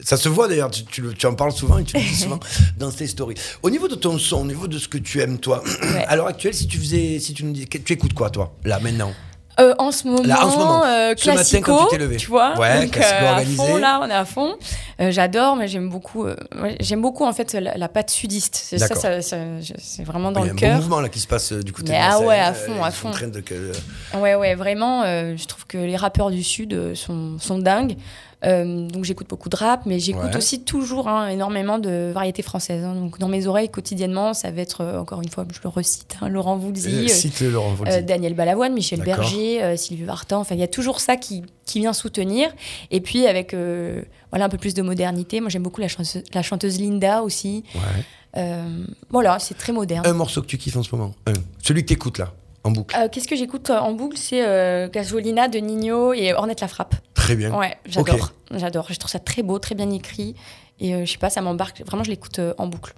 ça se voit d'ailleurs, tu, tu en parles souvent et tu le dis souvent dans tes stories. Au niveau de ton son, au niveau de ce que tu aimes toi, Ouais. à l'heure actuelle, si tu faisais, si tu nous dis, tu écoutes quoi toi, là, maintenant? Euh, en ce moment, Là, en ce moment. euh, Ce matin, classico, quand tu levé. tu vois, Ouais, donc, euh, à fond là, on est à fond. Euh, J'adore, mais j'aime beaucoup, euh, j'aime beaucoup en fait la, la pâte sudiste. C'est ça, ça, ça- c'est vraiment dans Il y a le un bon cœur. mouvement là qui se passe euh, du côté Mais de ah ouais, à fond, à fond. de Ouais, ouais, vraiment. je trouve que les rappeurs du sud sont, sont dingues. Euh, donc j'écoute beaucoup de rap, mais j'écoute Ouais. aussi toujours hein, énormément de variétés françaises. hein. Donc dans mes oreilles quotidiennement, ça va être euh, encore une fois, je le recite, hein, Laurent Voulzy, Euh, euh, Cite Laurent Voulzy. euh, Daniel Balavoine, Michel. Berger, euh, Sylvie Vartan. Enfin, il y a toujours ça qui, qui vient soutenir. Et puis avec voilà un peu plus de modernité. Moi, j'aime beaucoup la chanteuse, la chanteuse Linda aussi. Ouais. Voilà, c'est très moderne. Un morceau que tu kiffes en ce moment, un. celui que t'écoutes là, en boucle. Euh, Qu'est-ce que j'écoute euh, en boucle C'est euh, Gasolina de Nino et Ornette la frappe. Très bien. Ouais, j'adore. J'adore. Je trouve ça très beau, très bien écrit. Et euh, je sais pas, ça m'embarque. Vraiment, je l'écoute en boucle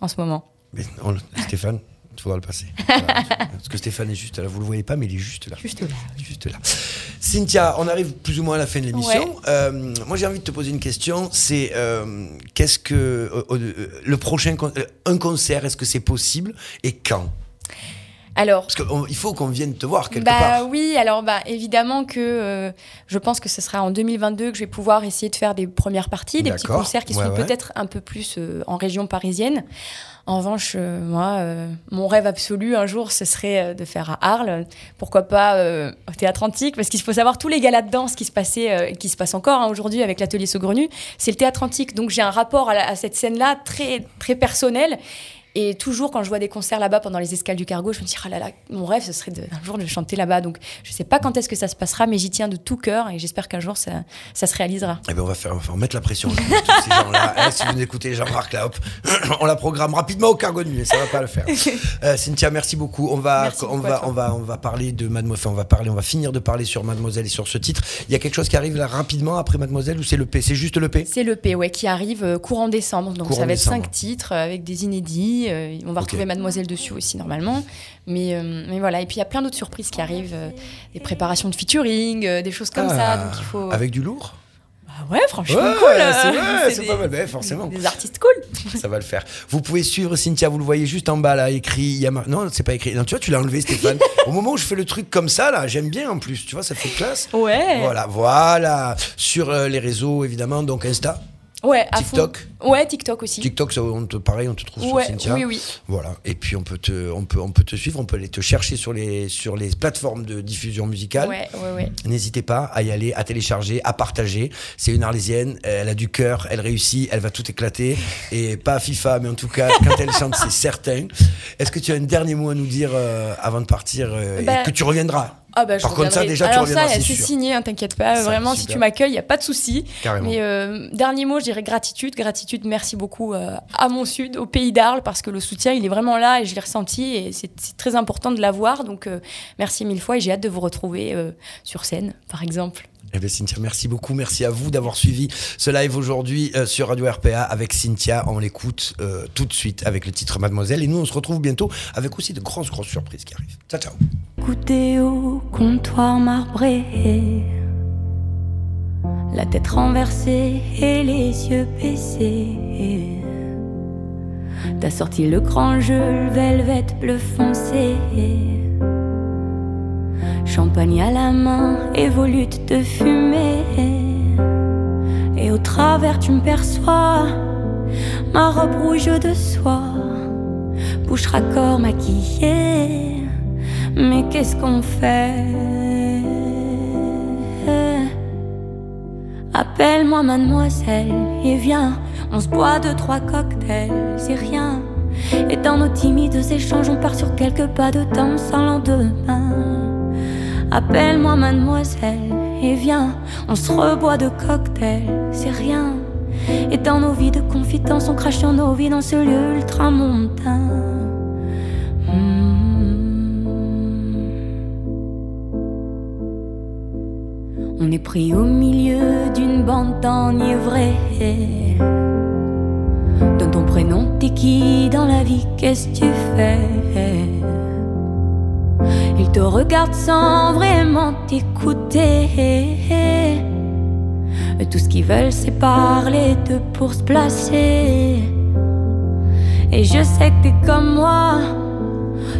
en ce moment. Mais non, Stéphane, il faudra le passer. Voilà, Parce que Stéphane est juste là, vous le voyez pas, mais il est juste là. Juste là. Juste là. Cynthia, on arrive plus ou moins à la fin de l'émission. Moi, j'ai envie de te poser une question. C'est qu'est-ce que le prochain un concert Est-ce que c'est possible et quand? Alors, Parce qu'il faut qu'on vienne te voir quelque bah part. oui, alors bah évidemment que euh, je pense que ce sera en 2022 que je vais pouvoir essayer de faire des premières parties, des petits concerts qui Ouais, seront ouais. peut-être un peu plus euh, en région parisienne. En revanche, euh, moi, mon rêve absolu un jour, ce serait de faire à Arles. Pourquoi pas au Théâtre Antique? Parce qu'il faut savoir tous les galas de danse qui se passaient, qui se passent encore hein, aujourd'hui avec l'atelier Saugrenu, c'est le Théâtre Antique. Donc j'ai un rapport à, la- à cette scène-là très très personnel. Et toujours, quand je vois des concerts là-bas pendant les escales du cargo, je me dis, ah là là, mon rêve, ce serait de- un jour de chanter là-bas. Donc, je sais pas quand est-ce que ça se passera, mais j'y tiens de tout cœur et j'espère qu'un jour, ça, ça se réalisera. Eh ben, on va faire, on va mettre la pression sur tous ces gens-là. Eh, si vous écoutez Jean-Marc là, hop, on la programme rapidement au cargo de nuit, mais ça va pas le faire. Euh, Cynthia, merci beaucoup. On va, Merci on beaucoup va, on va, on va parler de Mademoiselle. On va parler, on va finir de parler sur Mademoiselle et sur ce titre. Il y a quelque chose qui arrive là rapidement après Mademoiselle ou c'est le P? C'est juste le P? C'est l'EP, ouais, qui arrive euh, courant décembre. Donc, Courant ça va être cinq titres euh, avec des inédits. Euh, on va retrouver Mademoiselle dessus aussi, normalement. Mais, euh, mais voilà. Et puis, il y a plein d'autres surprises qui arrivent. euh, des préparations de featuring, des choses comme ça. Ah, Donc, il faut. Avec du lourd Ah ouais, franchement, Ouais, cool. c'est vrai, c'est des- pas mal, ouais, forcément. Des artistes cool. Ça va le faire. Vous pouvez suivre Cynthia, vous le voyez juste en bas là, écrit. Y a mar- Non, c'est pas écrit. Non, tu vois, tu l'as enlevé, Stéphane. Au moment où je fais le truc comme ça, là, j'aime bien en plus. Tu vois, ça fait classe. Ouais. Voilà, voilà. Sur euh, les réseaux, évidemment, donc Insta, Ouais, à TikTok. fond. Ouais, TikTok aussi. TikTok, ça, on te, pareil, on te trouve Ouais, sur Cynthia. oui, oui. Voilà. Et puis on peut te, on peut, on peut te suivre, on peut aller te chercher sur les, sur les plateformes de diffusion musicale. Ouais, ouais, ouais. N'hésitez pas à y aller, à télécharger, à partager. C'est une Arlésienne, elle a du cœur, elle réussit, elle va tout éclater. Et pas à FIFA, mais en tout cas, quand elle chante, c'est certain. Est-ce que tu as un dernier mot à nous dire euh, avant de partir euh, Bah, et que tu reviendras? Ah bah, je Par contre, ça, déjà, Alors ça, c'est signé, hein, t'inquiète pas. Ça, Vraiment, si tu m'accueilles, il n'y a pas de souci. Carrément. Mais euh, dernier mot, je dirais gratitude. Gratitude, merci beaucoup euh, à mon sud, au pays d'Arles, parce que le soutien, il est vraiment là et je l'ai ressenti et c'est c'est très important de l'avoir. Donc, euh, merci mille fois et j'ai hâte de vous retrouver euh, sur scène, par exemple. Eh bien, Cynthia, merci beaucoup. Merci à vous d'avoir suivi ce live aujourd'hui euh, sur Radio RPA avec Cynthia. On l'écoute euh, tout de suite avec le titre Mademoiselle. Et nous, on se retrouve bientôt avec aussi de grosses, grosses surprises qui arrivent. Ciao, ciao. Goûter au comptoir marbré, la tête renversée et les yeux baissés. T'as sorti le grand jeu, le velvet bleu foncé. Champagne à la main et volute de fumée. Et au travers, tu me perçois, ma robe rouge de soie, bouche raccord maquillée. Mais qu'est-ce qu'on fait? Appelle-moi mademoiselle et viens, on se boit deux, trois cocktails, c'est rien. Et dans nos timides échanges, on part sur quelques pas de temps sans lendemain. Appelle-moi mademoiselle et viens, on se reboit de cocktails, c'est rien. Et dans nos vies de confidence, on crache sur nos vies dans ce lieu ultramontain. On est pris au milieu d'une bande d'enivrés. Donne ton prénom, t'es qui dans la vie, qu'est-ce que tu fais? Te regardent sans vraiment t'écouter. Tout ce qu'ils veulent, c'est parler de pour se placer. Et je sais que t'es comme moi.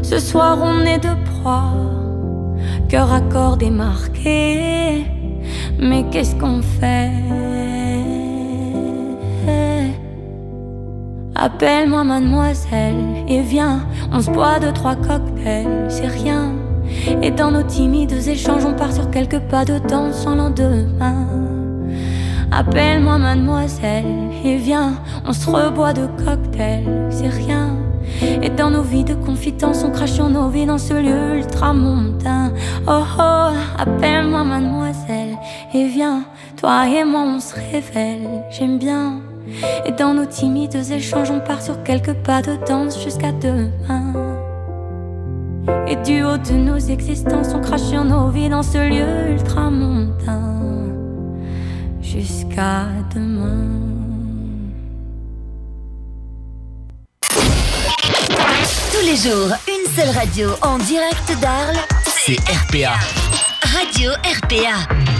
Ce soir, on est de proie. Cœur à corps démarqué. Mais qu'est-ce qu'on fait? Appelle-moi mademoiselle et viens, on se boit deux, trois cocktails, c'est rien. Et dans nos timides échanges, on part sur quelques pas de temps sans lendemain. Appelle-moi mademoiselle et viens, on se reboit de cocktails, c'est rien. Et dans nos vies de confidence, on crache sur nos vies dans ce lieu ultramontain. Oh oh, appelle-moi mademoiselle et viens, toi et moi on se révèle, j'aime bien. Et dans nos timides échanges, on part sur quelques pas de danse jusqu'à demain. Et du haut de nos existences, on crache sur nos vies dans ce lieu ultramontain. Jusqu'à demain. Tous les jours, une seule radio en direct d'Arles. C'est RPA. Radio RPA.